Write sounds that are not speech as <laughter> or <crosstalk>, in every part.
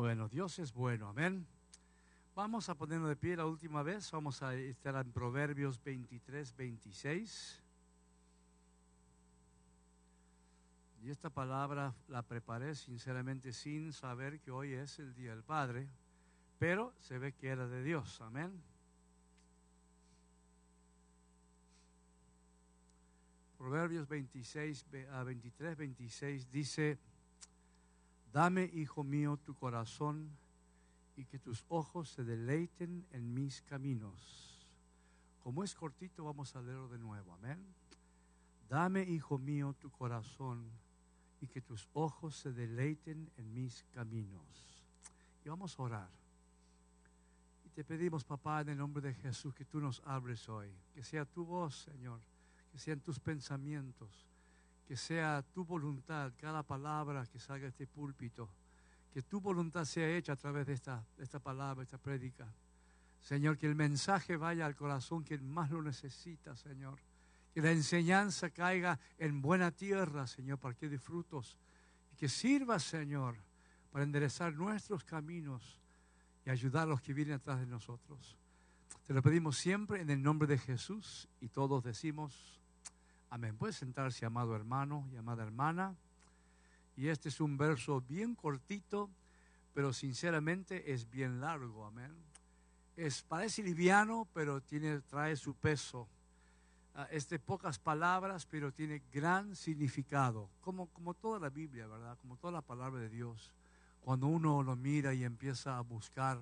Bueno, Dios es bueno, amén. Vamos a ponernos de pie la última vez. Vamos a estar en Proverbios 23, 26. Y esta palabra la preparé sinceramente sin saber que hoy es el Día del Padre, pero se ve que era de Dios, amén. Proverbios 26, a 23, 26 dice, Dame, hijo mío, tu corazón y que tus ojos se deleiten en mis caminos. Como es cortito, vamos a leerlo de nuevo. Amén. Dame, hijo mío, tu corazón y que tus ojos se deleiten en mis caminos. Y vamos a orar. Y te pedimos, papá, en el nombre de Jesús, que tú nos abres hoy. Que sea tu voz, Señor. Que sean tus pensamientos que sea tu voluntad, cada palabra que salga de este púlpito, que tu voluntad sea hecha a través de esta, esta palabra, esta prédica. Señor, que el mensaje vaya al corazón que más lo necesita, Señor. Que la enseñanza caiga en buena tierra, Señor, para que dé frutos. Y que sirva, Señor, para enderezar nuestros caminos y ayudar a los que vienen atrás de nosotros. Te lo pedimos siempre en el nombre de Jesús y todos decimos, Amén. Puede sentarse, amado hermano y amada hermana. Y este es un verso bien cortito, pero sinceramente es bien largo. Amén. Es, parece liviano, pero tiene, trae su peso. Uh, es de pocas palabras, pero tiene gran significado. Como, como toda la Biblia, ¿verdad? Como toda la palabra de Dios. Cuando uno lo mira y empieza a buscar,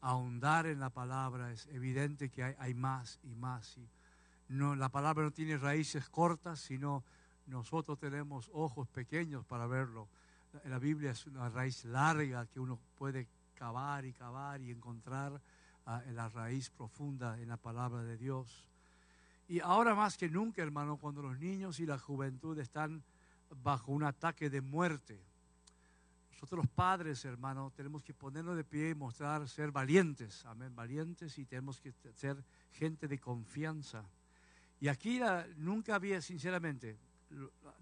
a ahondar en la palabra, es evidente que hay, hay más y más. Y, no, la palabra no tiene raíces cortas, sino nosotros tenemos ojos pequeños para verlo. La Biblia es una raíz larga que uno puede cavar y cavar y encontrar uh, en la raíz profunda en la palabra de Dios. Y ahora más que nunca, hermano, cuando los niños y la juventud están bajo un ataque de muerte, nosotros los padres, hermano, tenemos que ponernos de pie y mostrar ser valientes, amén, valientes y tenemos que ser gente de confianza. Y aquí nunca había, sinceramente,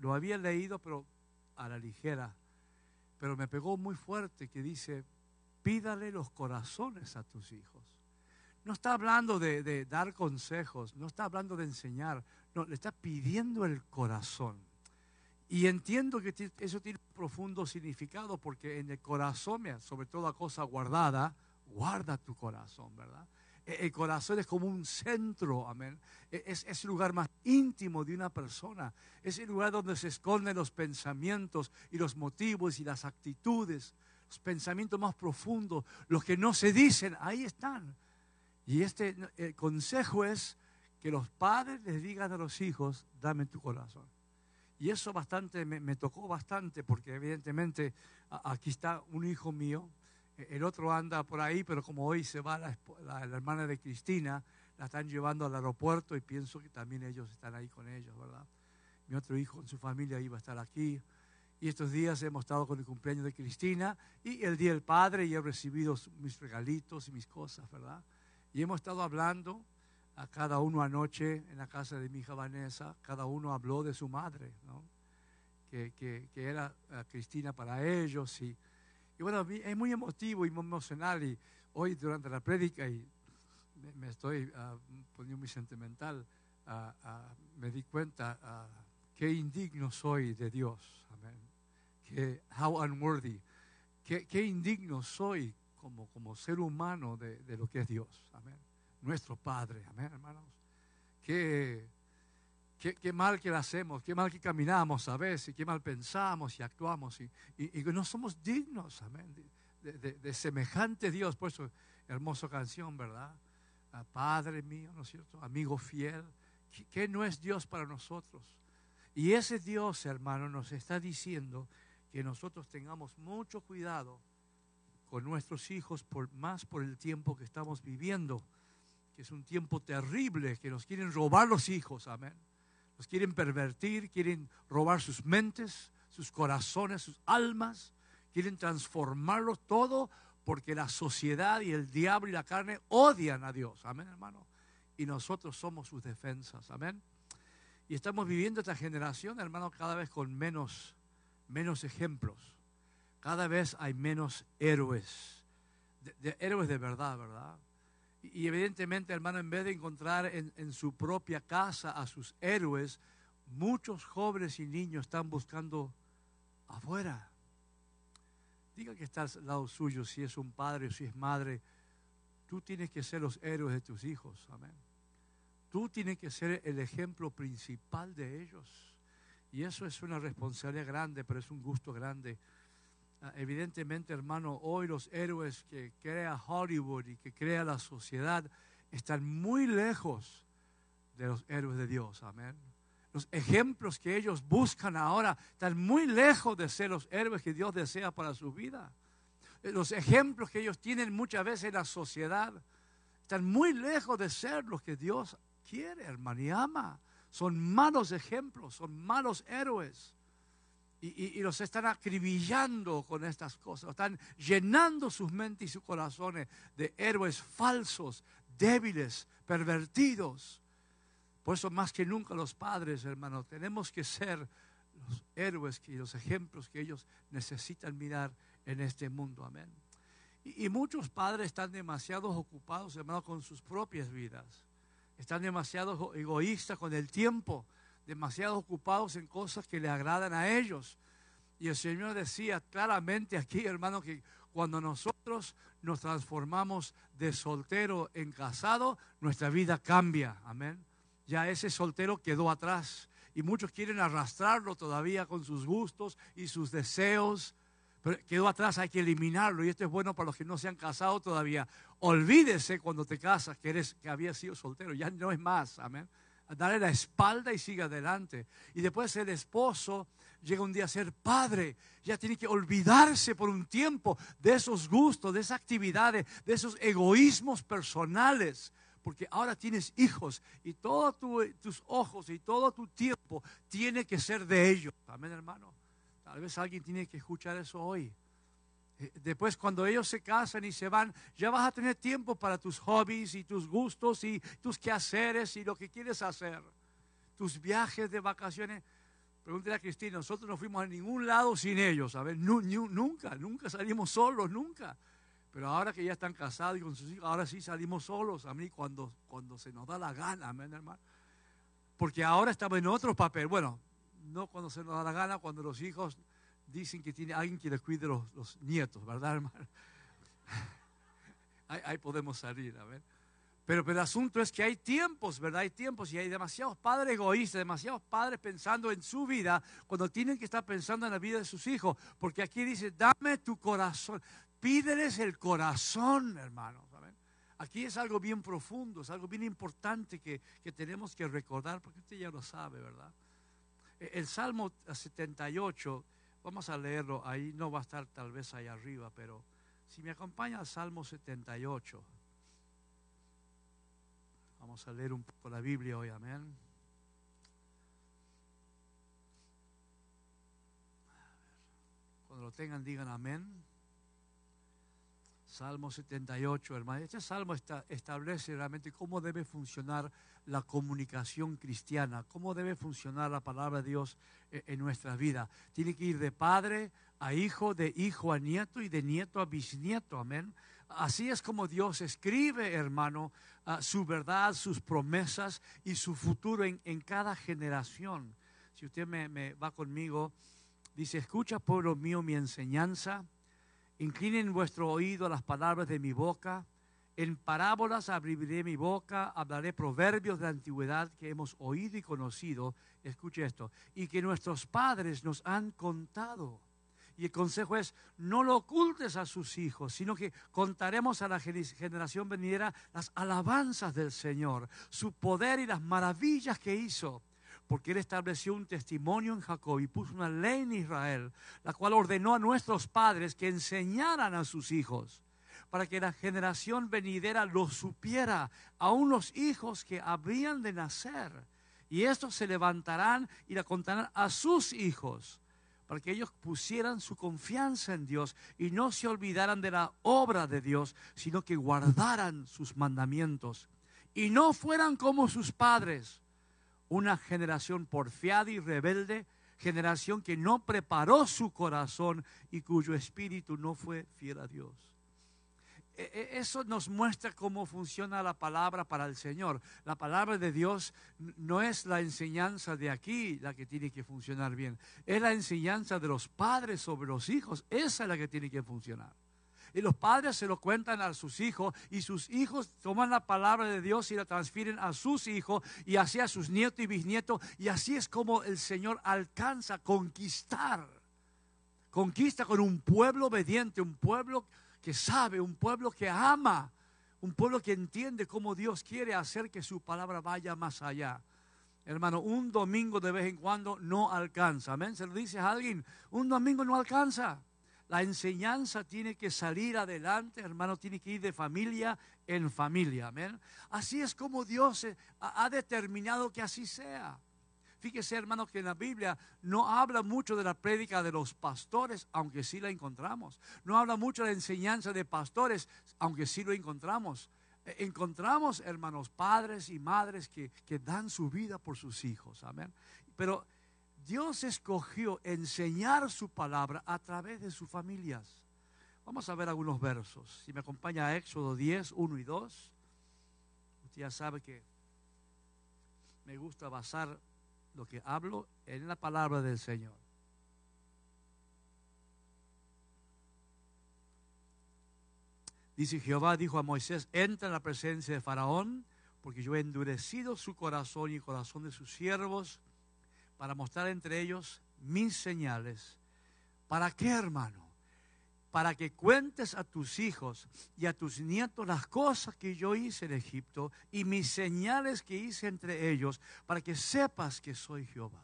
lo, había leído, pero a la ligera, pero me pegó muy fuerte que dice, pídale los corazones a tus hijos. No está hablando de, dar consejos, no está hablando de enseñar, no, le está pidiendo el corazón. Y entiendo que eso tiene un profundo significado porque en el corazón, sobre toda cosa guardada, guarda tu corazón, ¿verdad? E, el corazón es como un centro, amén. E, es, es, el lugar más íntimo de una persona. Es el lugar donde se esconden los pensamientos y los motivos y las actitudes, los pensamientos más profundos, los que no se dicen, ahí están. Y este consejo es que los padres les digan a los hijos, dame tu corazón. Y eso bastante me tocó bastante porque evidentemente aquí está un hijo mío el otro anda por ahí, pero como hoy se va la, hermana de Cristina, la están llevando al aeropuerto y pienso que también ellos están ahí con ellos, ¿verdad? Mi otro hijo con su familia iba a estar aquí. Y estos días hemos estado con el cumpleaños de Cristina y el Día del Padre y he recibido mis regalitos y mis cosas, ¿verdad? Y hemos estado hablando a cada uno anoche en la casa de mi hija Vanessa, cada uno habló de su madre, ¿no? Que, que, que era eh, Cristina para ellos y y bueno, es muy emotivo y muy emocional. Y hoy durante la prédica, y me, estoy uh, poniendo muy sentimental, uh, uh, me di cuenta qué indigno soy de Dios. Amén. Que, how unworthy. Qué, qué indigno soy como, como ser humano de, de, lo que es Dios. Amén. Nuestro Padre. Amén, hermanos. Qué Qué, mal que lo hacemos, qué mal que caminamos a veces, qué mal pensamos y actuamos y, y, no somos dignos, amén, de, semejante Dios. Por eso, hermosa canción, ¿verdad? Ah, Padre mío, ¿no es cierto? Amigo fiel, ¿qué, no es Dios para nosotros? Y ese Dios, hermano, nos está diciendo que nosotros tengamos mucho cuidado con nuestros hijos, por, más por el tiempo que estamos viviendo, que es un tiempo terrible, que nos quieren robar los hijos, amén quieren pervertir, quieren robar sus mentes, sus corazones, sus almas, quieren transformarlos todo porque la sociedad y el diablo y la carne odian a Dios. Amén, hermano. Y nosotros somos sus defensas. Amén. Y estamos viviendo esta generación, hermano, cada vez con menos, menos ejemplos, cada vez hay menos héroes, de, héroes de verdad, ¿verdad? Y, evidentemente, hermano, en vez de encontrar en, en su propia casa a sus héroes, muchos jóvenes y niños están buscando afuera. Diga que está al lado suyo, si es un padre o si es madre, tú tienes que ser los héroes de tus hijos. Amén. Tú tienes que ser el ejemplo principal de ellos. Y eso es una responsabilidad grande, pero es un gusto grande. Ah, evidentemente, hermano, hoy los héroes que crea Hollywood y que crea la sociedad están muy lejos de los héroes de Dios. Amén. Los ejemplos que ellos buscan ahora están muy lejos de ser los héroes que Dios desea para su vida. Eh, los ejemplos que ellos tienen muchas veces en la sociedad están muy lejos de ser los que Dios quiere, hermano, y ama. Son malos ejemplos, son malos héroes. Y, los están acribillando con estas cosas, están llenando sus mentes y sus corazones de héroes falsos, débiles, pervertidos. Por eso más que nunca los padres, hermanos, tenemos que ser los héroes y los ejemplos que ellos necesitan mirar en este mundo. Amén. Y, y muchos padres están demasiado ocupados, hermanos, con sus propias vidas están demasiado egoístas con el tiempo, demasiado ocupados en cosas que le agradan a ellos. Y el Señor decía claramente aquí, hermano, que cuando nosotros nos transformamos de soltero en casado, nuestra vida cambia. Amén. Ya ese soltero quedó atrás. Y muchos quieren arrastrarlo todavía con sus gustos y sus deseos pero quedó atrás, hay que eliminarlo. Y esto es bueno para los que no se han casado todavía. Olvídese cuando te casas que eres que había sido soltero, ya no es más, amén. Dale la espalda y siga adelante. Y después el esposo llega un día a ser padre, ya tiene que olvidarse por un tiempo de esos gustos, de esas actividades, de esos egoísmos personales, porque ahora tienes hijos y todos tus ojos y todo tu tiempo tiene que ser de ellos. Amén, hermano. Tal vez alguien tiene que escuchar eso hoy. Eh, después cuando ellos se casan y se van, ya vas a tener tiempo para tus hobbies y tus gustos y tus quehaceres y lo que quieres hacer. Tus viajes de vacaciones. Pregúntale a Cristina, nosotros no fuimos a ningún lado sin ellos, ¿sabes? nunca, nunca salimos solos, nunca. Pero ahora que ya están casados y con sus hijos, ahora sí salimos solos, a mí cuando, cuando se nos da la gana, amén, hermano. Porque ahora estamos en otro papel. Bueno, no cuando se nos da la gana, cuando los hijos dicen que tiene alguien que les cuide los, los nietos, ¿verdad, hermano? ahí, podemos salir, a ver. Pero, pero, el asunto es que hay tiempos, ¿verdad? Hay tiempos y hay demasiados padres egoístas, demasiados padres pensando en su vida cuando tienen que estar pensando en la vida de sus hijos. Porque aquí dice, dame tu corazón, pídeles el corazón, hermano. Aquí es algo bien profundo, es algo bien importante que, que tenemos que recordar, porque usted ya lo sabe, ¿verdad? El Salmo 78, vamos a leerlo, ahí no va a estar tal vez ahí arriba, pero si me acompaña al Salmo 78, vamos a leer un poco la Biblia hoy, amén. Cuando lo tengan, digan amén. Salmo 78, hermano. Este salmo establece realmente cómo debe funcionar la comunicación cristiana, cómo debe funcionar la palabra de Dios e, en nuestra vida. Tiene que ir de padre a hijo, de hijo a nieto y de nieto a bisnieto. Amén. Así es como Dios escribe, hermano, su verdad, sus promesas y su futuro en, cada generación. Si usted me va conmigo, dice, escucha pueblo mío mi enseñanza Inclinen vuestro oído a las palabras de mi boca. En parábolas abriré mi boca, hablaré proverbios de antigüedad que hemos oído y conocido. Escuche esto. Y que nuestros padres nos han contado. Y el consejo es, no lo ocultes a sus hijos, sino que contaremos a la generación venidera las alabanzas del Señor, su poder y las maravillas que hizo porque Él estableció un testimonio en Jacob y puso una ley en Israel, la cual ordenó a nuestros padres que enseñaran a sus hijos, para que la generación venidera lo supiera, aún los hijos que habrían de nacer. Y estos se levantarán y la contarán a sus hijos, para que ellos pusieran su confianza en Dios y no se olvidaran de la obra de Dios, sino que guardaran sus mandamientos y no fueran como sus padres una generación porfiada y rebelde generación que no preparó su corazón y cuyo espíritu no fue fiel a Dios. E, e, eso nos muestra cómo funciona la palabra para el Señor. La palabra de Dios no es la enseñanza de aquí la que tiene que funcionar bien, es la enseñanza de los padres sobre los hijos. Esa es la que tiene que funcionar. Y los padres se lo cuentan a sus hijos y sus hijos toman la palabra de Dios y la transfieren a sus hijos y así a sus nietos y bisnietos. Y así es como el Señor alcanza a conquistar. Conquista con un pueblo obediente, un pueblo que sabe, un pueblo que ama, un pueblo que entiende cómo Dios quiere hacer que su palabra vaya más allá. Hermano, un domingo de vez en cuando no alcanza. Amén. Se lo dice a alguien, un domingo no alcanza. La enseñanza tiene que salir adelante, hermano, tiene que ir de familia en familia. Amén. Así es como Dios ha determinado que así sea. Fíjese, hermano, que en la Biblia no habla mucho de la prédica de los pastores, aunque sí la encontramos. No habla mucho de la enseñanza de pastores, aunque sí lo encontramos. E, encontramos, hermanos, padres y madres que, que dan su vida por sus hijos. Amén. Pero Dios escogió enseñar su palabra a través de sus familias. Vamos a ver algunos versos. Si me acompaña a Éxodo 10, 1 y 2. Usted ya sabe que me gusta basar lo que hablo en la palabra del Señor. Dice Jehová, dijo a Moisés, entra en la presencia de Faraón, porque yo he endurecido su corazón y el corazón de sus siervos para mostrar entre ellos mis señales. ¿Para qué, hermano? Para que cuentes a tus hijos y a tus nietos las cosas que yo hice en Egipto y mis señales que hice entre ellos, para que sepas que soy Jehová.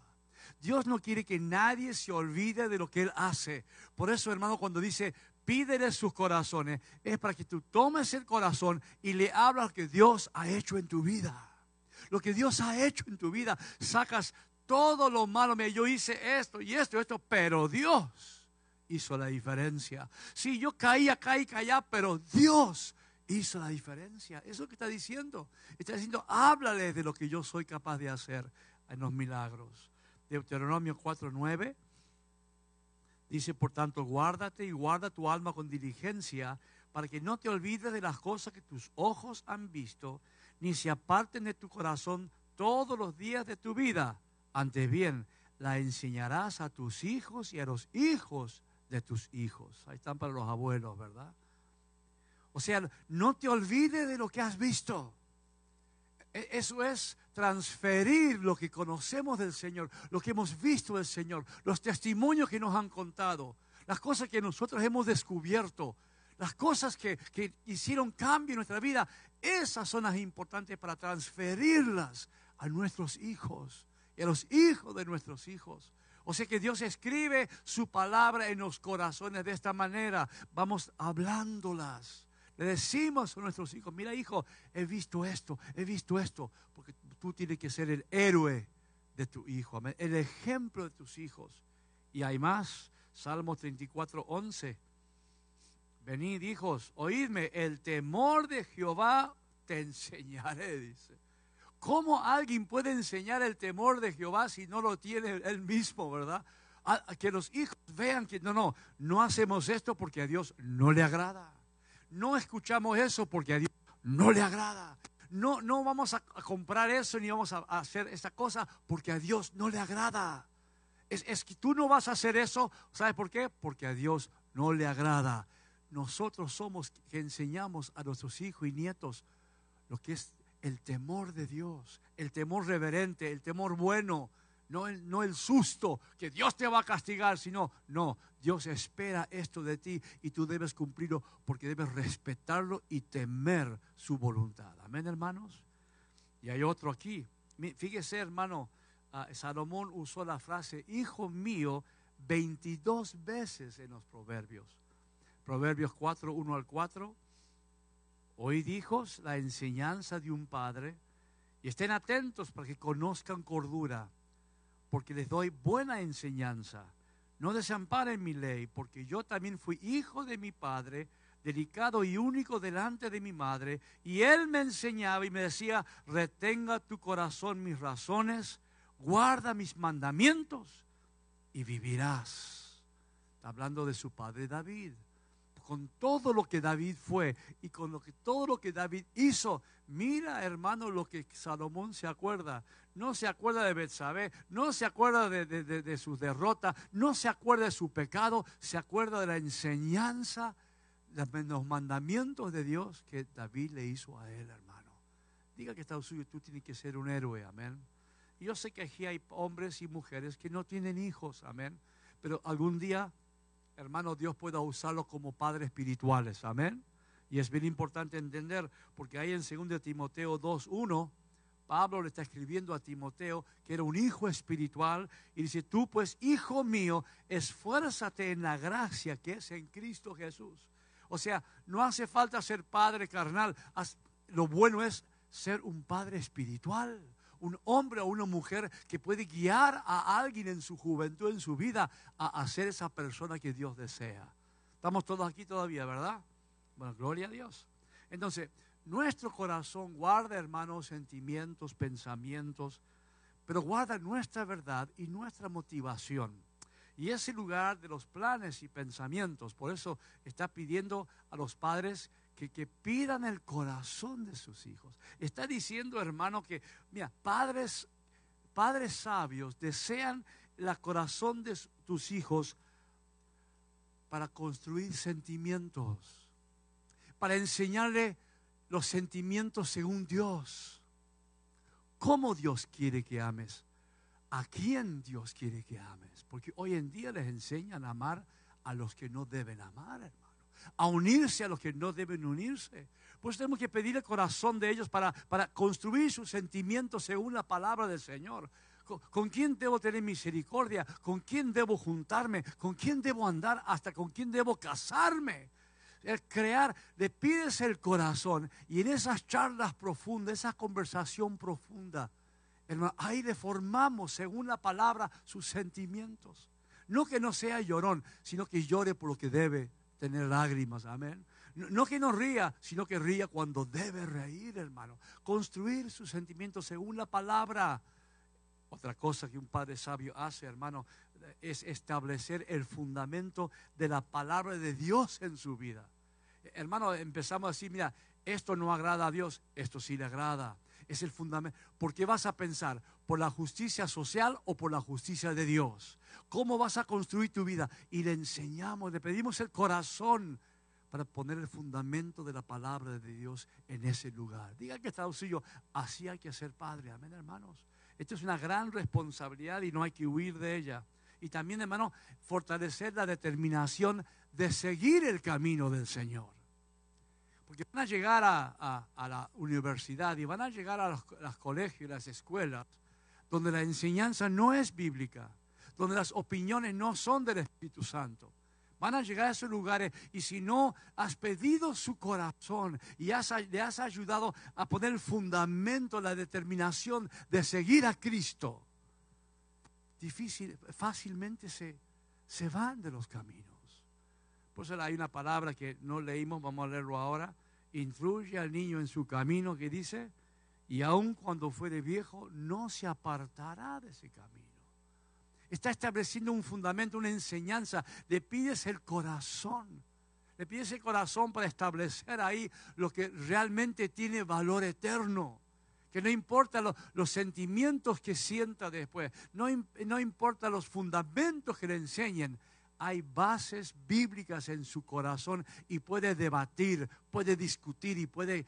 Dios no quiere que nadie se olvide de lo que Él hace. Por eso, hermano, cuando dice, pídele sus corazones, es para que tú tomes el corazón y le hablas lo que Dios ha hecho en tu vida. Lo que Dios ha hecho en tu vida, sacas todo lo malo, yo hice esto y esto y esto, pero Dios hizo la diferencia. Sí, yo caía, caí, caía, pero Dios hizo la diferencia. Eso es lo que está diciendo. Está diciendo, háblale de lo que yo soy capaz de hacer en los milagros. Deuteronomio 4:9 dice, por tanto, guárdate y guarda tu alma con diligencia para que no te olvides de las cosas que tus ojos han visto, ni se aparten de tu corazón todos los días de tu vida antes bien, la enseñarás a tus hijos y a los hijos de tus hijos. Ahí están para los abuelos, ¿verdad? O sea, no te olvides de lo que has visto. E, eso es transferir lo que conocemos del Señor, lo que hemos visto del Señor, los testimonios que nos han contado, las cosas que nosotros hemos descubierto, las cosas que, que hicieron cambio en nuestra vida. Esas son las importantes para transferirlas a nuestros hijos y a los hijos de nuestros hijos. O sea que Dios escribe su palabra en los corazones de esta manera. Vamos hablándolas. Le decimos a nuestros hijos, mira hijo, he visto esto, he visto esto, porque tú tienes que ser el héroe de tu hijo, el ejemplo de tus hijos. Y hay más, Salmo 34, 11. Venid hijos, oídme, el temor de Jehová te enseñaré, dice. ¿Cómo alguien puede enseñar el temor de Jehová si no lo tiene él mismo, verdad? que los hijos vean que no, no, no hacemos esto porque a Dios no le agrada. No escuchamos eso porque a Dios no le agrada. No, no vamos a, comprar eso ni vamos a, hacer esa cosa porque a Dios no le agrada. Es, es que tú no vas a hacer eso, ¿sabes por qué? Porque a Dios no le agrada. Nosotros somos que enseñamos a nuestros hijos y nietos lo que es el temor de Dios, el temor reverente, el temor bueno, no el, no el susto que Dios te va a castigar, sino, no, Dios espera esto de ti y tú debes cumplirlo porque debes respetarlo y temer su voluntad. Amén, hermanos. Y hay otro aquí. Fíjese, hermano, ah, Salomón usó la frase, hijo mío, 22 veces en los proverbios. Proverbios 4, 1 al 4 Oíd hijos la enseñanza de un padre y estén atentos para que conozcan cordura, porque les doy buena enseñanza. No desamparen mi ley, porque yo también fui hijo de mi padre, delicado y único delante de mi madre, y él me enseñaba y me decía, retenga tu corazón mis razones, guarda mis mandamientos y vivirás. Está hablando de su padre David. Con todo lo que David fue y con lo que, todo lo que David hizo. Mira, hermano, lo que Salomón se acuerda. No se acuerda de Betsabé, no se acuerda de, de, de su derrota, no se acuerda de su pecado, se acuerda de la enseñanza, de los mandamientos de Dios que David le hizo a él, hermano. Diga que está suyo, tú tienes que ser un héroe, amén. Yo sé que aquí hay hombres y mujeres que no tienen hijos, amén. Pero algún día, hermano, Dios pueda usarlos como padres espirituales, amén. Y es bien importante entender, porque ahí en 2 Timoteo 2.1, Pablo le está escribiendo a Timoteo que era un hijo espiritual y dice, tú pues, hijo mío, esfuérzate en la gracia que es en Cristo Jesús. O sea, no hace falta ser padre carnal, lo bueno es ser un padre espiritual un hombre o una mujer que puede guiar a alguien en su juventud, en su vida, a, ser esa persona que Dios desea. Estamos todos aquí todavía, ¿verdad? Bueno, gloria a Dios. Entonces, nuestro corazón guarda, hermanos, sentimientos, pensamientos, pero guarda nuestra verdad y nuestra motivación. Y ese lugar de los planes y pensamientos, por eso está pidiendo a los padres que, pidan el corazón de sus hijos. Está diciendo, hermano, que, mira, padres, padres sabios desean el corazón de tus hijos para construir sentimientos, para enseñarle los sentimientos según Dios. ¿Cómo Dios quiere que ames? ¿A quién Dios quiere que ames? Porque hoy en día les enseñan a amar a los que no deben amar, hermano a unirse a los que no deben unirse. Pues tenemos que pedir el corazón de ellos para, para construir sus sentimientos según la palabra del Señor. ¿Con, quién debo tener misericordia? ¿Con quién debo juntarme? ¿Con quién debo andar? ¿Hasta con quién debo casarme? El crear, le pides el corazón y en esas charlas profundas, esa conversación profunda, ahí le formamos según la palabra sus sentimientos. No que no sea llorón, sino que llore por lo que debe tener lágrimas, amén. No, que no ría, sino que ría cuando debe reír, hermano. Construir sus sentimientos según la palabra. Otra cosa que un padre sabio hace, hermano, es establecer el fundamento de la palabra de Dios en su vida. Hermano, empezamos así, mira, esto no agrada a Dios, esto sí le agrada. Es el fundamento. ¿Por qué vas a pensar? ¿Por la justicia social o por la justicia de Dios? ¿Cómo vas a construir tu vida? Y le enseñamos, le pedimos el corazón para poner el fundamento de la palabra de Dios en ese lugar. Diga que está suyo, así hay que ser padre. Amén, hermanos. Esto es una gran responsabilidad y no hay que huir de ella. Y también, hermano, fortalecer la determinación de seguir el camino del Señor. Porque van a llegar a, la universidad y van a llegar a los, colegios y las escuelas donde la enseñanza no es bíblica donde las opiniones no son del Espíritu Santo. Van a llegar a esos lugares y si no has pedido su corazón y le has ayudado a poner el fundamento, la determinación de seguir a Cristo, difícil, fácilmente se, se van de los caminos. Por eso hay una palabra que no leímos, vamos a leerlo ahora. Instruye al niño en su camino que dice, y aun cuando fuere viejo, no se apartará de ese camino. Está estableciendo un fundamento, una enseñanza. Le pides el corazón. Le pides el corazón para establecer ahí lo que realmente tiene valor eterno. Que no importa los sentimientos que sienta después. No, no importa los fundamentos que le enseñen. Hay bases bíblicas en su corazón y puede debatir, puede discutir y puede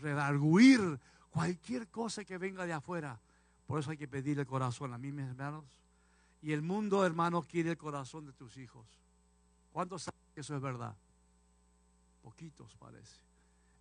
redarguir cualquier cosa que venga de afuera por eso hay que pedir el corazón a mí, mis hermanos. Y el mundo, hermano, quiere el corazón de tus hijos. ¿Cuántos saben que eso es verdad? Poquitos parece.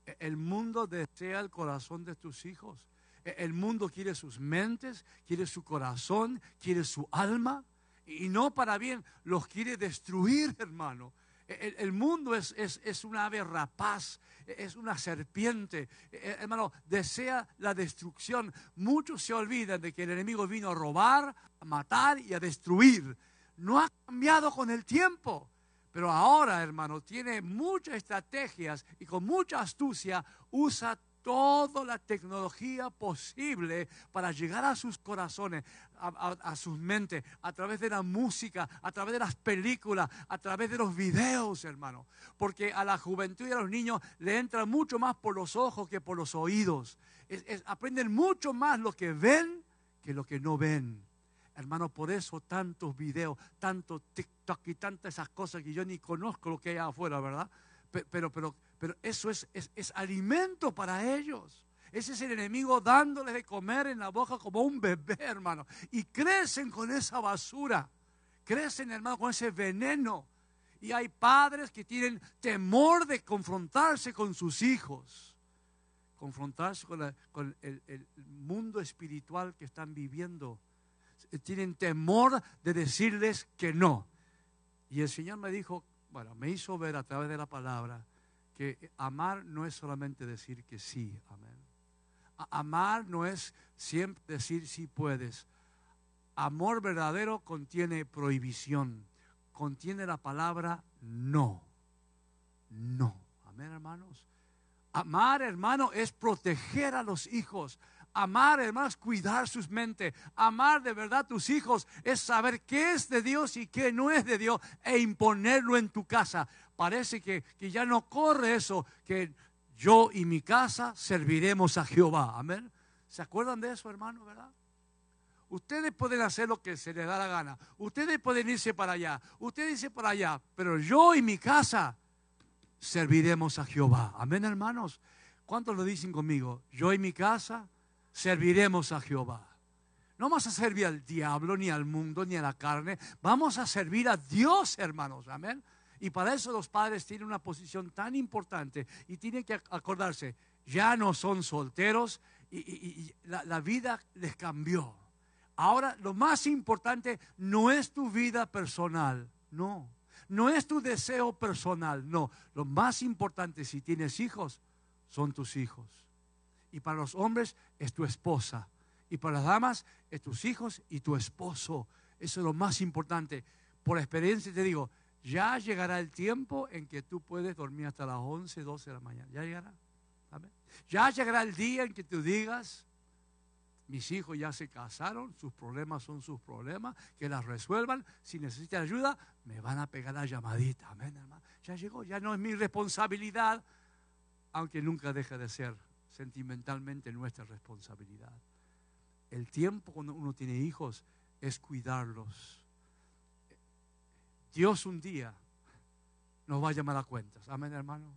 E, el mundo desea el corazón de tus hijos. E, el mundo quiere sus mentes, quiere su corazón, quiere su alma. Y no para bien, los quiere destruir, hermano. El, mundo es, es, es, una ave rapaz, es una serpiente. E, e, hermano, desea la destrucción. Muchos se olvidan de que el enemigo vino a robar, a matar y a destruir. No ha cambiado con el tiempo. Pero ahora, hermano, tiene muchas estrategias y con mucha astucia usa toda la tecnología posible para llegar a sus corazones, a, sus mentes, a través de la música, a través de las películas, a través de los videos, hermano. Porque a la juventud y a los niños le entra mucho más por los ojos que por los oídos. aprenden mucho más lo que ven que lo que no ven. Hermano, por eso tantos videos, tanto TikTok y tantas esas cosas que yo ni conozco lo que hay afuera, ¿verdad? Pero, pero, pero eso es, es, alimento para ellos. Ese es el enemigo dándoles de comer en la boca como un bebé, hermano. Y crecen con esa basura. Crecen, hermano, con ese veneno. Y hay padres que tienen temor de confrontarse con sus hijos. Confrontarse con, con el, el mundo espiritual que están viviendo. Tienen temor de decirles que no. Y el Señor me dijo, bueno, me hizo ver a través de la palabra amar no es solamente decir que sí, amén. Amar no es siempre decir sí puedes. Amor verdadero contiene prohibición, contiene la palabra no. No. Amén, hermanos. Amar, hermano, es proteger a los hijos. Amar, hermano, es cuidar sus mentes. Amar de verdad a tus hijos es saber qué es de Dios y qué no es de Dios e imponerlo en tu casa parece que, ya no corre eso, que yo y mi casa serviremos a Jehová. Amén. ¿Se acuerdan de eso, hermano, verdad? Ustedes pueden hacer lo que se les da la gana. Ustedes pueden irse para allá. Ustedes irse para allá. Pero yo y mi casa serviremos a Jehová. Amén, hermanos. ¿Cuántos lo dicen conmigo? Yo y mi casa serviremos a Jehová. No vamos a servir al diablo, ni al mundo, ni a la carne. Vamos a servir a Dios, hermanos. Amén. Y para eso los padres tienen una posición tan importante y tienen que acordarse, ya no son solteros y, la, vida les cambió. Ahora lo más importante no es tu vida personal, no. No es tu deseo personal, no. Lo más importante si tienes hijos son tus hijos. Y para los hombres es tu esposa. Y para las damas es tus hijos y tu esposo. Eso es lo más importante. Por experiencia te digo, ya llegará el tiempo en que tú puedes dormir hasta las 11, 12 de la mañana. Ya llegará. Ya llegará el día en que tú digas, mis hijos ya se casaron, sus problemas son sus problemas, que las resuelvan. Si necesitan ayuda, me van a pegar la llamadita. Amén, hermano. Ya llegó, ya no es mi responsabilidad, aunque nunca deja de ser sentimentalmente nuestra responsabilidad. El tiempo cuando uno tiene hijos es cuidarlos Dios un día nos va a llamar a cuentas. Amén, hermano.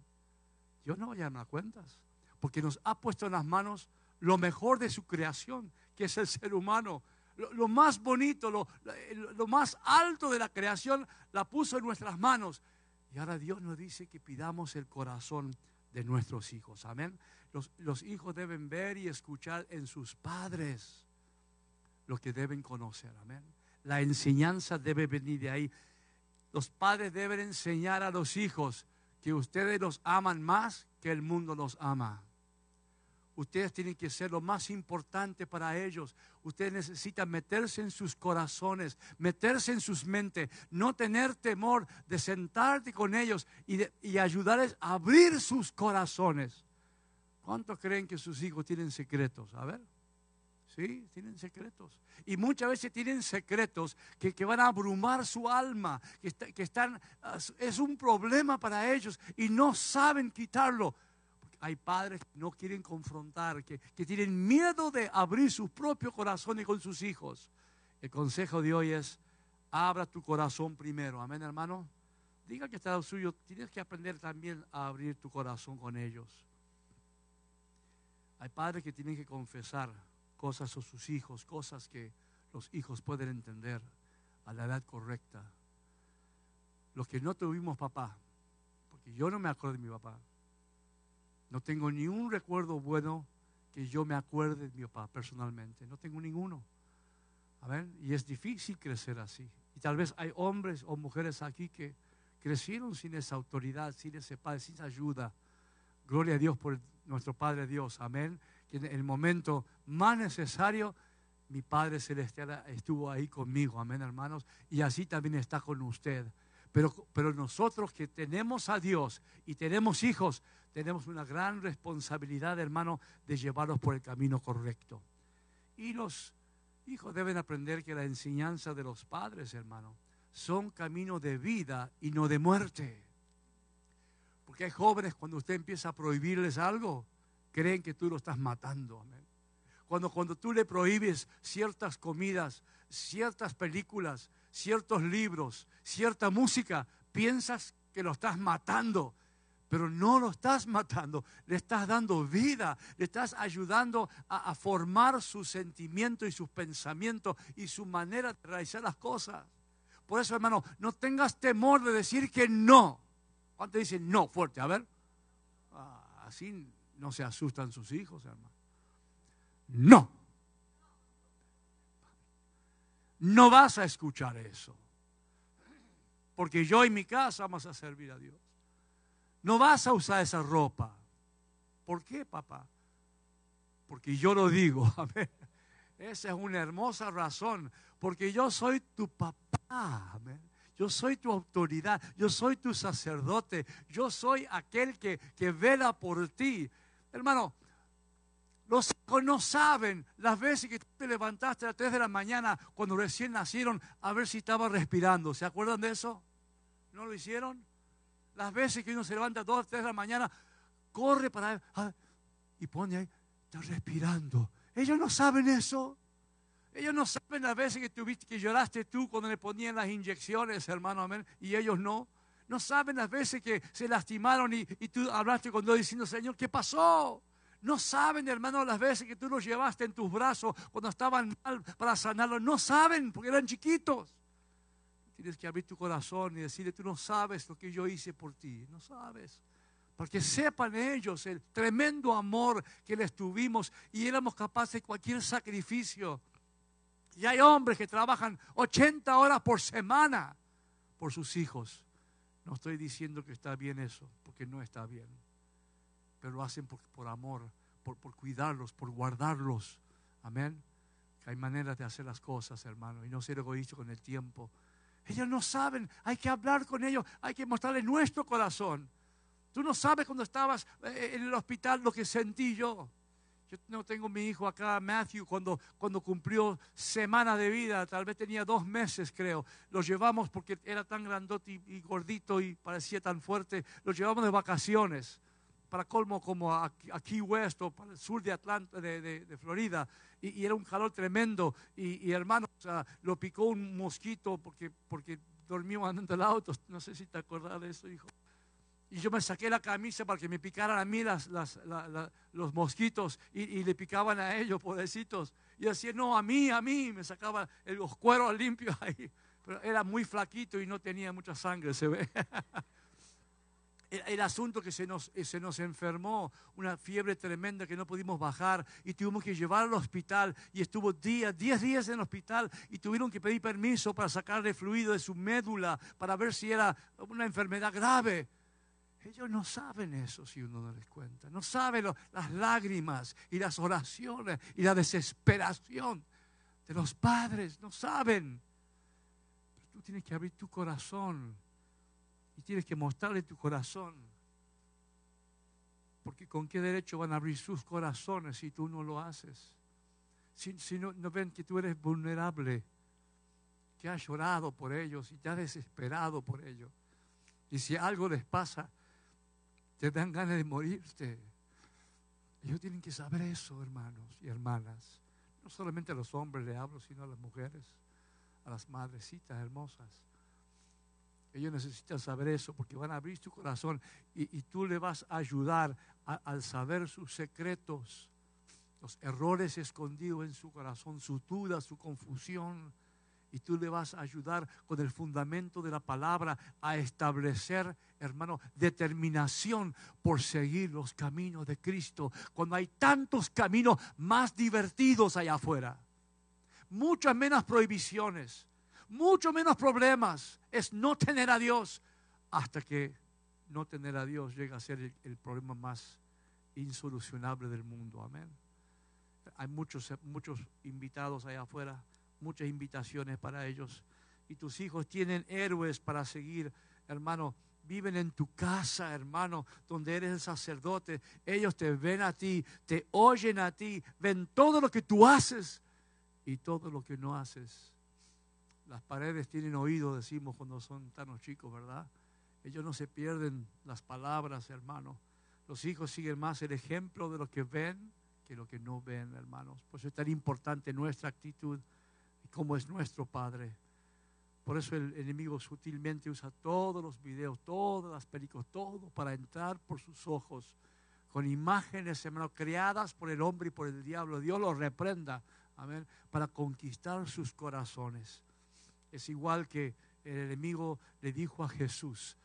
Dios nos va a llamar a cuentas. Porque nos ha puesto en las manos lo mejor de su creación, que es el ser humano. Lo, más bonito, lo, más alto de la creación, la puso en nuestras manos. Y ahora Dios nos dice que pidamos el corazón de nuestros hijos. Amén. Los, los hijos deben ver y escuchar en sus padres lo que deben conocer. Amén. La enseñanza debe venir de ahí. Los padres deben enseñar a los hijos que ustedes los aman más que el mundo los ama. Ustedes tienen que ser lo más importante para ellos. Ustedes necesitan meterse en sus corazones, meterse en sus mentes, no tener temor de sentarte con ellos y, y ayudarles a abrir sus corazones. ¿Cuántos creen que sus hijos tienen secretos? A ver. Sí, tienen secretos. Y muchas veces tienen secretos que, van a abrumar su alma, que, están, ah, es un problema para ellos y no saben quitarlo. Hay padres que no quieren confrontar, que, que tienen miedo de abrir su propio corazón y con sus hijos. El consejo de hoy es, abra tu corazón primero. Amén, hermano. Diga que está lo suyo. Tienes que aprender también a abrir tu corazón con ellos. Hay padres que tienen que confesar cosas a sus hijos, cosas que los hijos pueden entender a la edad correcta. Los que no tuvimos papá, porque yo no me acuerdo de mi papá. No tengo ni un recuerdo bueno que yo me acuerde de mi papá personalmente. No tengo ninguno. A ver, y es difícil crecer así. Y tal vez hay hombres o mujeres aquí que crecieron sin esa autoridad, sin ese padre, sin esa ayuda. Gloria a Dios por nuestro Padre Dios. Amén que en el momento más necesario, mi Padre Celestial estuvo ahí conmigo, amén hermanos, y así también está con usted. Pero, pero nosotros que tenemos a Dios y tenemos hijos, tenemos una gran responsabilidad, hermano, de llevarlos por el camino correcto. Y los hijos deben aprender que la enseñanza de los padres, hermano, son caminos de vida y no de muerte. Porque hay jóvenes cuando usted empieza a prohibirles algo, creen que tú lo estás matando. Cuando, cuando tú le prohíbes ciertas comidas, ciertas películas, ciertos libros, cierta música, piensas que lo estás matando pero no lo estás matando, le estás dando vida, le estás ayudando a, formar sus sentimientos y sus pensamientos y su manera de realizar las cosas. Por eso, hermano, no tengas temor de decir que no. ¿Cuántos dicen no fuerte? A ver. Ah, así no se asustan sus hijos, hermano. No. No vas a escuchar eso. Porque yo y mi casa vamos a servir a Dios. No vas a usar esa ropa. ¿Por qué, papá? Porque yo lo digo. <laughs> Esa es una hermosa razón. Porque yo soy tu papá. Yo soy tu autoridad. Yo soy tu sacerdote. Yo soy aquel que, que vela por ti. Hermano, los hijos no saben las veces que te levantaste a las 3 de la mañana cuando recién nacieron a ver si estaba respirando. ¿Se acuerdan de eso? ¿No lo hicieron? Las veces que uno se levanta a 2, 3 de la mañana, corre para... Y pone ahí, está respirando. Ellos no saben eso. Ellos no saben las veces que tuviste que lloraste tú cuando le ponían las inyecciones, hermano, amén. Y ellos no. No saben las veces que se lastimaron y, y tú hablaste con Dios diciendo, Señor, ¿qué pasó? No saben, hermano, las veces que tú los llevaste en tus brazos cuando estaban mal para sanarlos. No saben porque eran chiquitos. Tienes que abrir tu corazón y decirle, tú no sabes lo que yo hice por ti, no sabes. Para que sepan ellos el tremendo amor que les tuvimos y éramos capaces de cualquier sacrificio. Y hay hombres que trabajan 80 horas por semana por sus hijos. No estoy diciendo que está bien eso, porque no está bien. Pero lo hacen por, por amor, por, por cuidarlos, por guardarlos. Amén. Que hay maneras de hacer las cosas, hermano, y no ser egoísta con el tiempo. Ellos no saben, hay que hablar con ellos, hay que mostrarles nuestro corazón. Tú no sabes cuando estabas eh, en el hospital lo que sentí yo. Yo no tengo mi hijo acá, Matthew, cuando, cuando cumplió semana de vida, tal vez tenía dos meses, creo. Lo llevamos porque era tan grandote y, gordito y parecía tan fuerte. Lo llevamos de vacaciones, para colmo como a, Key West o para el sur de Atlanta, de Florida y, era un calor tremendo. Y, y hermano, lo picó un mosquito porque, porque dormimos andando el auto. No sé si te acordás de eso, hijo. Y yo me saqué la camisa para que me picaran a mí las, las, los mosquitos y, le picaban a ellos, pobrecitos. Y decía, no, a mí, a mí. Me sacaba los cueros <laughs> limpios ahí. Pero era muy flaquito y no tenía mucha sangre, se ve. <laughs> el, asunto que se nos, eh, se nos enfermó, una fiebre tremenda que no pudimos bajar y tuvimos que llevar al hospital y estuvo días, 10 días en el hospital y tuvieron que pedir permiso para sacarle fluido de su médula para ver si era una enfermedad grave. Ellos no saben eso si uno no les cuenta. No saben las lágrimas y las oraciones y la desesperación de los padres. No saben. Pero tú tienes que abrir tu corazón y tienes que mostrarle tu corazón. Porque con qué derecho van a abrir sus corazones si tú no lo haces. Si, no, ven que tú eres vulnerable, que has llorado por ellos y te has desesperado por ellos. Y si algo les pasa, te dan ganas de morirte. Ellos tienen que saber eso, hermanos y hermanas. No solamente a los hombres le hablo, sino a las mujeres, a las madrecitas hermosas. Ellos necesitan saber eso porque van a abrir su corazón y, tú le vas a ayudar al saber sus secretos, los errores escondidos en su corazón, su duda, su confusión. Y tú le vas a ayudar con el fundamento de la palabra a establecer, hermano, determinación por seguir los caminos de Cristo. Cuando hay tantos caminos más divertidos allá afuera, muchas menos prohibiciones, mucho menos problemas es no tener a Dios hasta que no tener a Dios llega a ser el, problema más insolucionable del mundo. Amén. Hay muchos, muchos invitados allá afuera, muchas invitaciones para ellos. y tus hijos tienen héroes para seguir, hermano, viven en tu casa, hermano, donde eres el sacerdote. Ellos te ven a ti, te oyen a ti, ven todo lo que tú haces y todo lo que no haces. Las paredes tienen oído, decimos cuando son tan chicos, ¿verdad? Ellos no se pierden las palabras, hermano. Los hijos siguen más el ejemplo de lo que ven que lo que no ven, hermanos. Por eso es tan importante nuestra actitud y cómo es nuestro Padre. Por eso el enemigo sutilmente usa todos los videos, todas las películas, todo para entrar por sus ojos con imágenes, hermano, creadas por el hombre y por el diablo. Dios los reprenda, amén, para conquistar sus corazones. Es igual que el enemigo le dijo a Jesús,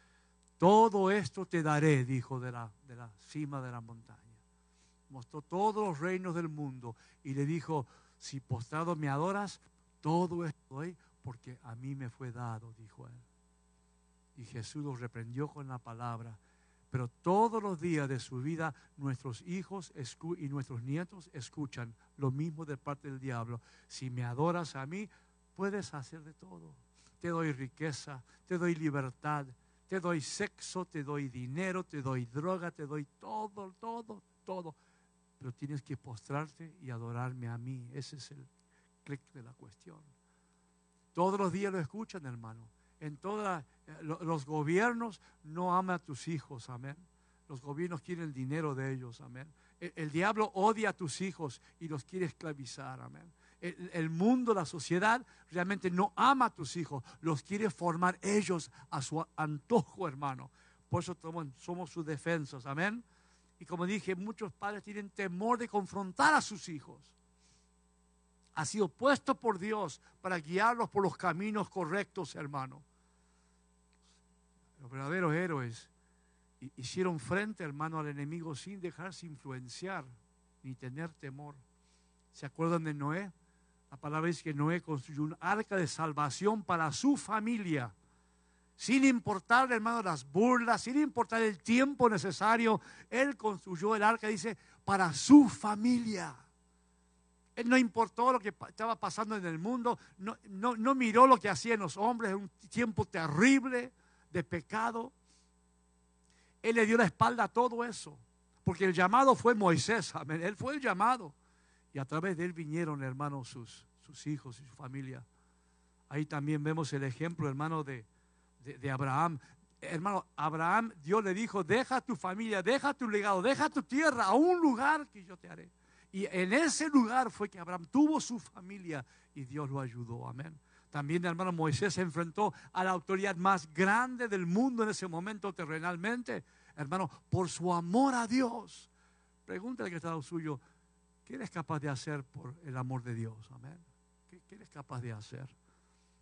todo esto te daré, dijo de la, de la cima de la montaña. Mostró todos los reinos del mundo y le dijo, si postrado me adoras, todo esto doy porque a mí me fue dado, dijo él. Y Jesús los reprendió con la palabra. Pero todos los días de su vida nuestros hijos y nuestros nietos escuchan lo mismo de parte del diablo. Si me adoras a mí, puedes hacer de todo. Te doy riqueza, te doy libertad, te doy sexo, te doy dinero, te doy droga, te doy todo, todo, todo. Pero tienes que postrarte y adorarme a mí. Ese es el clic de la cuestión. Todos los días lo escuchan, hermano. En todos eh, los gobiernos no aman a tus hijos, amén. Los gobiernos quieren el dinero de ellos, amén. El, diablo odia a tus hijos y los quiere esclavizar, amén. El, mundo, la sociedad realmente no ama a tus hijos, los quiere formar ellos a su antojo, hermano. Por eso somos sus defensas, amén. Y como dije, muchos padres tienen temor de confrontar a sus hijos ha sido puesto por Dios para guiarlos por los caminos correctos, hermano. Los verdaderos héroes hicieron frente, hermano, al enemigo sin dejarse influenciar ni tener temor. ¿Se acuerdan de Noé? La palabra dice que Noé construyó un arca de salvación para su familia. Sin importar, hermano, las burlas, sin importar el tiempo necesario, él construyó el arca, dice, para su familia. Él no importó lo que estaba pasando en el mundo, no, no, miró lo que hacían los hombres, en un tiempo terrible de pecado. Él le dio la espalda a todo eso, porque el llamado fue Moisés. Él fue el llamado. Y a través de él vinieron, hermanos, sus, sus hijos y su familia. Ahí también vemos el ejemplo, hermano, de, de Abraham. Hermano, Abraham, Dios le dijo, deja tu familia, deja tu legado, deja tu tierra a un lugar que yo te haré. Y en ese lugar fue que Abraham tuvo su familia y Dios lo ayudó. Amén. También, hermano, Moisés se enfrentó a la autoridad más grande del mundo en ese momento terrenalmente, hermano, por su amor a Dios. Pregúntale que está lo suyo, ¿qué eres capaz de hacer por el amor de Dios? Amén. ¿Qué, ¿Qué, eres capaz de hacer?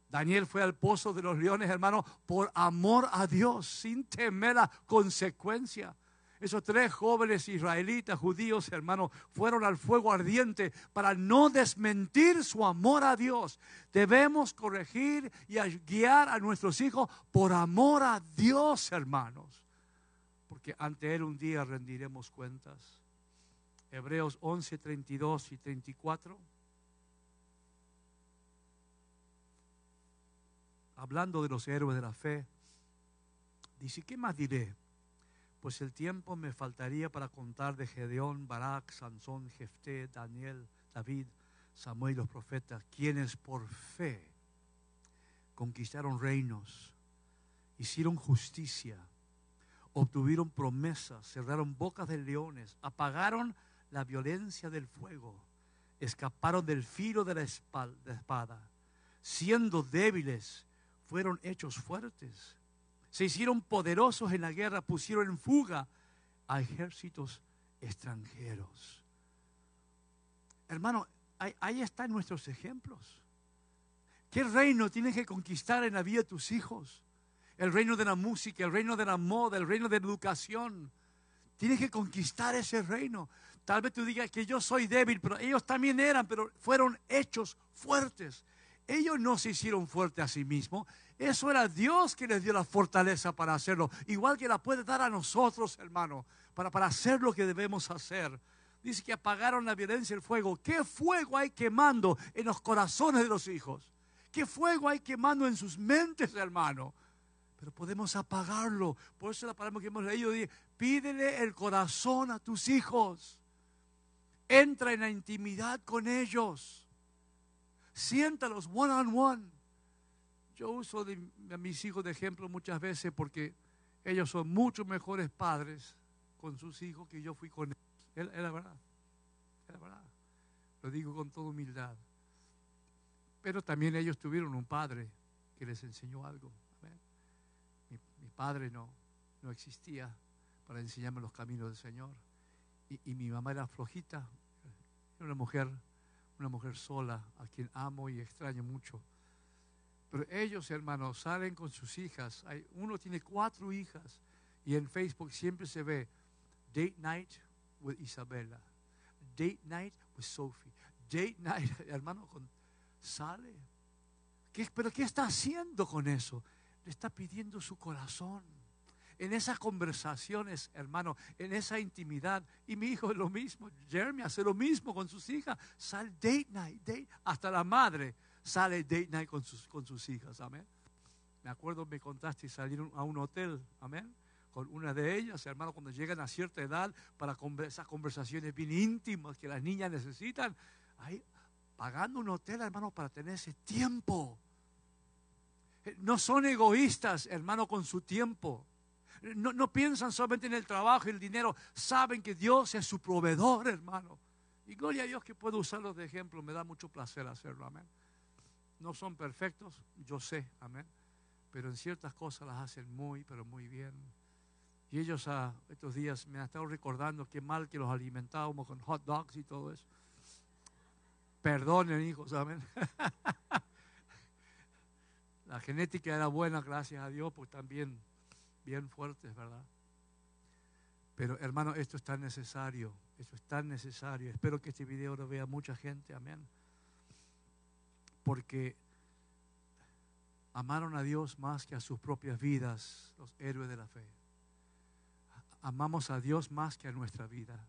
Daniel fue al pozo de los leones, hermano, por amor a Dios, sin temer la consecuencia. Esos tres jóvenes israelitas, judíos, hermanos, fueron al fuego ardiente para no desmentir su amor a Dios. Debemos corregir y guiar a nuestros hijos por amor a Dios, hermanos. Porque ante Él un día rendiremos cuentas. Hebreos 11, 32 y 34. Hablando de los héroes de la fe, dice, ¿qué más diré? Pues el tiempo me faltaría para contar de Gedeón, Barak, Sansón, Jefté, Daniel, David, Samuel y los profetas, quienes por fe conquistaron reinos, hicieron justicia, obtuvieron promesas, cerraron bocas de leones, apagaron la violencia del fuego, escaparon del filo de la espada, siendo débiles, fueron hechos fuertes se hicieron poderosos en la guerra, pusieron en fuga a ejércitos extranjeros. Hermano, ahí, están nuestros ejemplos. ¿Qué reino tienes que conquistar en la vida de tus hijos? El reino de la música, el reino de la moda, el reino de la educación. Tienes que conquistar ese reino. Tal vez tú digas que yo soy débil, pero ellos también eran, pero fueron hechos fuertes. Ellos no se hicieron fuertes a sí mismos. Eso era Dios que les dio la fortaleza para hacerlo. Igual que la puede dar a nosotros, hermano, para, para hacer lo que debemos hacer. Dice que apagaron la violencia y el fuego. ¿Qué fuego hay quemando en los corazones de los hijos? ¿Qué fuego hay quemando en sus mentes, hermano? Pero podemos apagarlo. Por eso la palabra que hemos leído dice, pídele el corazón a tus hijos. Entra en la intimidad con ellos. Siéntalos one on one. Yo uso a mis hijos de ejemplo muchas veces porque ellos son mucho mejores padres con sus hijos que yo fui con ellos. Es la verdad. Es la verdad. Lo digo con toda humildad. Pero también ellos tuvieron un padre que les enseñó algo. Mi, padre no, no existía para enseñarme los caminos del Señor. Y, y, mi mamá era flojita, era una mujer, una mujer sola, a quien amo y extraño mucho. Pero ellos, hermanos, salen con sus hijas. Hay, uno tiene cuatro hijas y en Facebook siempre se ve date night with Isabella, date night with Sophie, date night, <laughs> hermano, sale. ¿Qué, ¿Pero qué está haciendo con eso? Le está pidiendo su corazón. En esas conversaciones, hermano, en esa intimidad. Y mi hijo es lo mismo. Jeremy hace lo mismo con sus hijas. Sale date night, date. Hasta la madre sale date night con sus, con sus hijas. Amén. Me acuerdo, me contaste salir a un hotel. Amén con una de ellas, hermano, cuando llegan a cierta edad para esas conversaciones bien íntimas que las niñas necesitan, ahí pagando un hotel, hermano, para tener ese tiempo. Eh, no son egoístas, hermano, con su tiempo. No, no, piensan solamente en el trabajo y el dinero, saben que Dios es su proveedor, hermano. Y gloria a Dios que puedo usarlos de ejemplo, me da mucho placer hacerlo, amén. No son perfectos, yo sé, amén. Pero en ciertas cosas las hacen muy, pero muy bien. Y ellos a ah, estos días me han estado recordando qué mal que los alimentábamos con hot dogs y todo eso. Perdonen, hijos, amén. <laughs> La genética era buena, gracias a Dios, pues también bien fuertes, ¿verdad? Pero hermano, esto es tan necesario, esto es tan necesario. Espero que este video lo vea mucha gente, amén. Porque amaron a Dios más que a sus propias vidas, los héroes de la fe. Amamos a Dios más que a nuestra vida.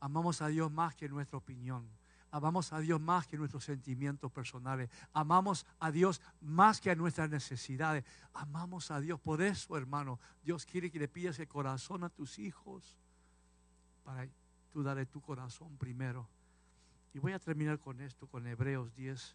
Amamos a Dios más que nuestra opinión Amamos a Dios más que nuestros sentimientos personales. Amamos a Dios más que a nuestras necesidades. Amamos a Dios. Por eso, hermano, Dios quiere que le pidas el corazón a tus hijos para tú darle tu corazón primero. Y voy a terminar con esto, con Hebreos 10,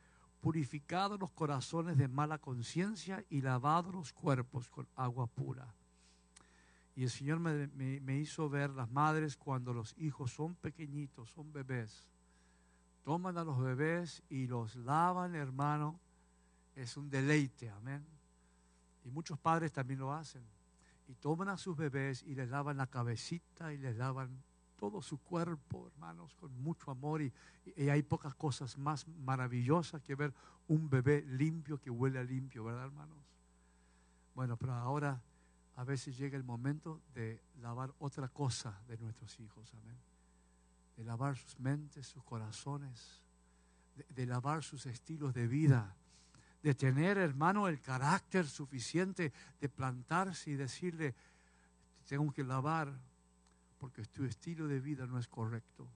purificados los corazones de mala conciencia y lavados los cuerpos con agua pura. Y el Señor me, me hizo ver las madres cuando los hijos son pequeñitos, son bebés toman a los bebés y los lavan, hermano, es un deleite, amén. Y muchos padres también lo hacen. Y toman a sus bebés y les lavan la cabecita y les lavan todo su cuerpo, hermanos, con mucho amor. Y, hay pocas cosas más maravillosas que ver un bebé limpio que huele a limpio, ¿verdad, hermanos? Bueno, pero ahora a veces llega el momento de lavar otra cosa de nuestros hijos, amén de lavar sus mentes, sus corazones, de, lavar sus estilos de vida, de tener, hermano, el carácter suficiente de plantarse y decirle, tengo que lavar porque tu estilo de vida no es correcto.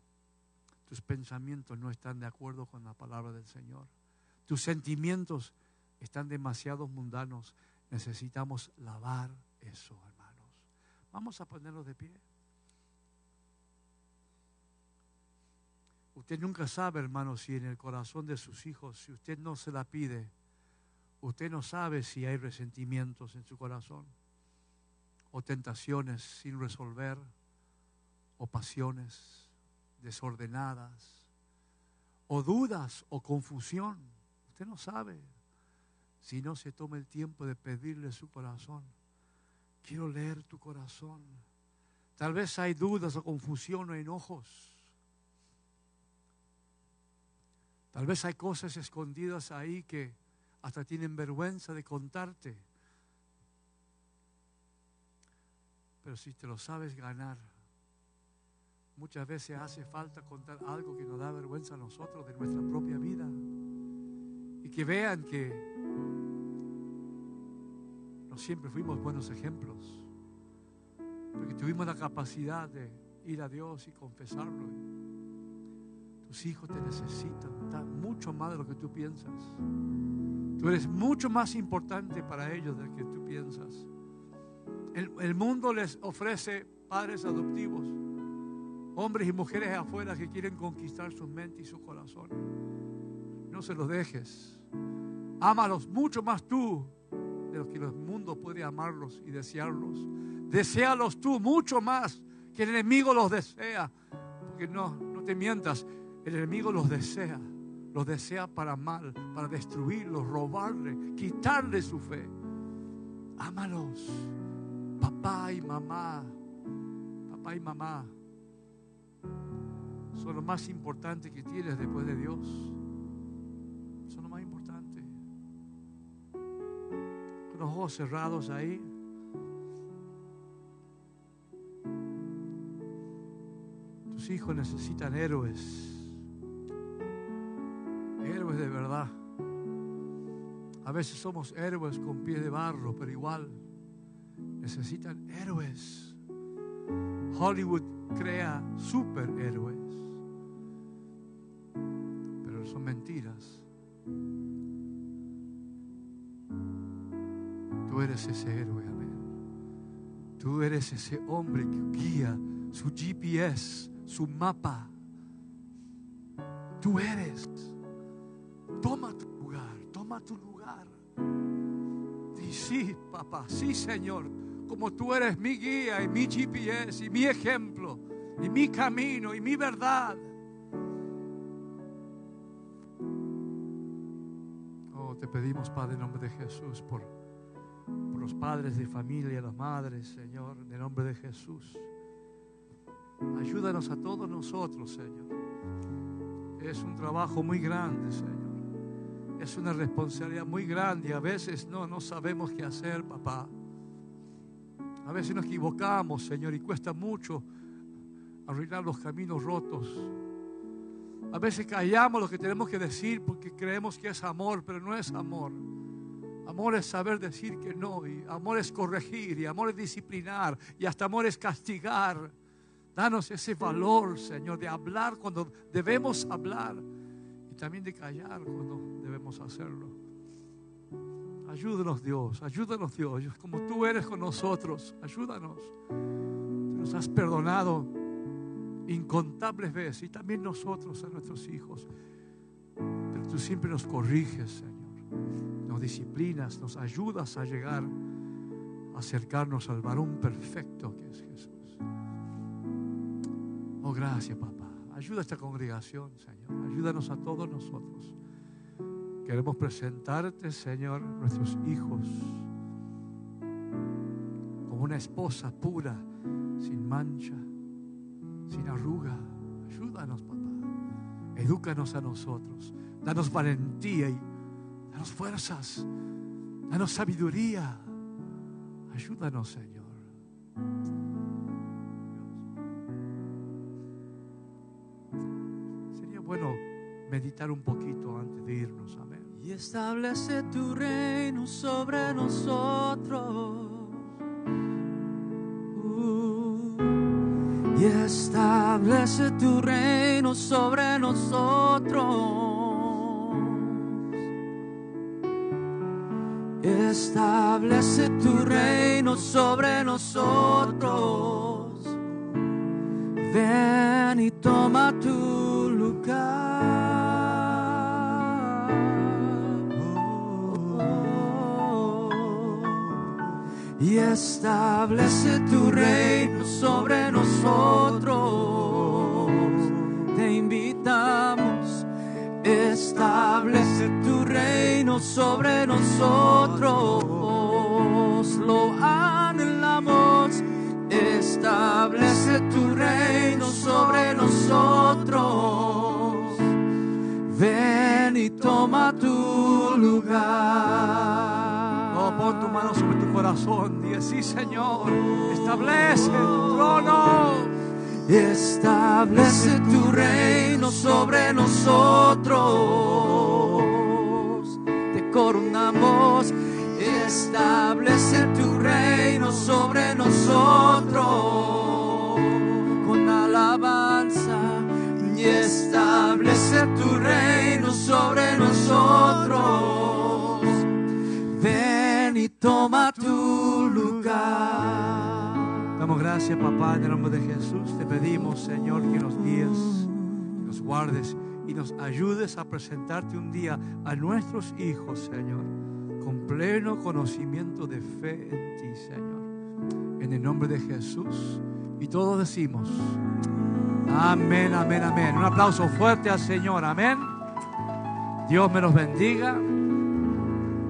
Tus pensamientos no están de acuerdo con la palabra del Señor. Tus sentimientos están demasiado mundanos. Necesitamos lavar eso, hermanos. Vamos a ponernos de pie. Usted nunca sabe, hermano, si en el corazón de sus hijos, si usted no se la pide, usted no sabe si hay resentimientos en su corazón, o tentaciones sin resolver, o pasiones desordenadas, o dudas o confusión. Usted no sabe si no se toma el tiempo de pedirle su corazón. Quiero leer tu corazón. Tal vez hay dudas o confusión o enojos Tal vez hay cosas escondidas ahí que hasta tienen vergüenza de contarte. Pero si te lo sabes ganar, muchas veces hace falta contar algo que nos da vergüenza a nosotros de nuestra propia vida. Y que vean que no siempre fuimos buenos ejemplos. Porque tuvimos la capacidad de ir a Dios y confesarlo. Tus hijos te necesitan mucho más de lo que tú piensas. Tú eres mucho más importante para ellos de lo que tú piensas. El, mundo les ofrece padres adoptivos, hombres y mujeres afuera que quieren conquistar su mente y su corazón. No se los dejes. Ámalos mucho más tú de lo que el mundo puede amarlos y desearlos. Desealos tú mucho más que el enemigo los desea. Porque no, no te mientas, el enemigo los desea. Los desea para mal, para destruirlos, robarle, quitarle su fe. Ámalos papá y mamá, papá y mamá, son lo más importante que tienes después de Dios. Son lo más importante. Con los ojos cerrados ahí. Tus hijos necesitan héroes. Héroes de verdad. A veces somos héroes con pies de barro, pero igual necesitan héroes. Hollywood crea superhéroes, son mentiras. Tú eres ese héroe, amén. Tú eres ese hombre que guía su GPS, su mapa. Tú eres. Toma tu lugar, toma tu lugar. Y sí, papá, sí, Señor como tú eres mi guía y mi GPS y mi ejemplo y mi camino y mi verdad. Pedimos, Padre, en nombre de Jesús, por, los padres de familia, las madres, Señor, en el nombre de Jesús. Ayúdanos a todos nosotros, Señor. Es un trabajo muy grande, Señor. Es una responsabilidad muy grande a veces no, no sabemos qué hacer, papá. A veces nos equivocamos, Señor, y cuesta mucho arreglar los caminos rotos. A veces callamos lo que tenemos que decir porque creemos que es amor, pero no es amor. Amor es saber decir que no, y amor es corregir, y amor es disciplinar, y hasta amor es castigar. Danos ese valor, Señor, de hablar cuando debemos hablar y también de callar cuando debemos hacerlo. Ayúdanos Dios, ayúdanos Dios, como tú eres con nosotros, ayúdanos. Nos has perdonado incontables veces y también nosotros a nuestros hijos. Pero tú siempre nos corriges, Señor. Nos disciplinas, nos ayudas a llegar, a acercarnos al varón perfecto que es Jesús. Oh, gracias, papá. Ayuda a esta congregación, Señor. Ayúdanos a todos nosotros. Queremos presentarte, Señor, nuestros hijos como una esposa pura, sin mancha, sin arruga. Ayúdanos, papá. Edúcanos a nosotros. Danos valentía y danos fuerzas. Danos sabiduría. Ayúdanos, Señor. Sería bueno meditar un poquito antes de irnos. Amén y establece tu reino sobre nosotros. Y establece tu reino sobre nosotros. Establece tu reino sobre nosotros. Ven y toma tu lugar. y establece tu reino corazón. Diga, sí, Señor. Establece tu trono. Establece tu reino sobre nosotros. Te coronamos. Establece tu reino sobre nosotros. Tu lugar. Damos gracias, papá, en el nombre de Jesús. Te pedimos, Señor, que nos guíes, que nos guardes y nos ayudes a presentarte un día a nuestros hijos, Señor, con pleno conocimiento de fe en ti, Señor. En el nombre de Jesús. Y todos decimos, amén, amén, amén. Un aplauso fuerte al Señor, amén. Dios me los bendiga.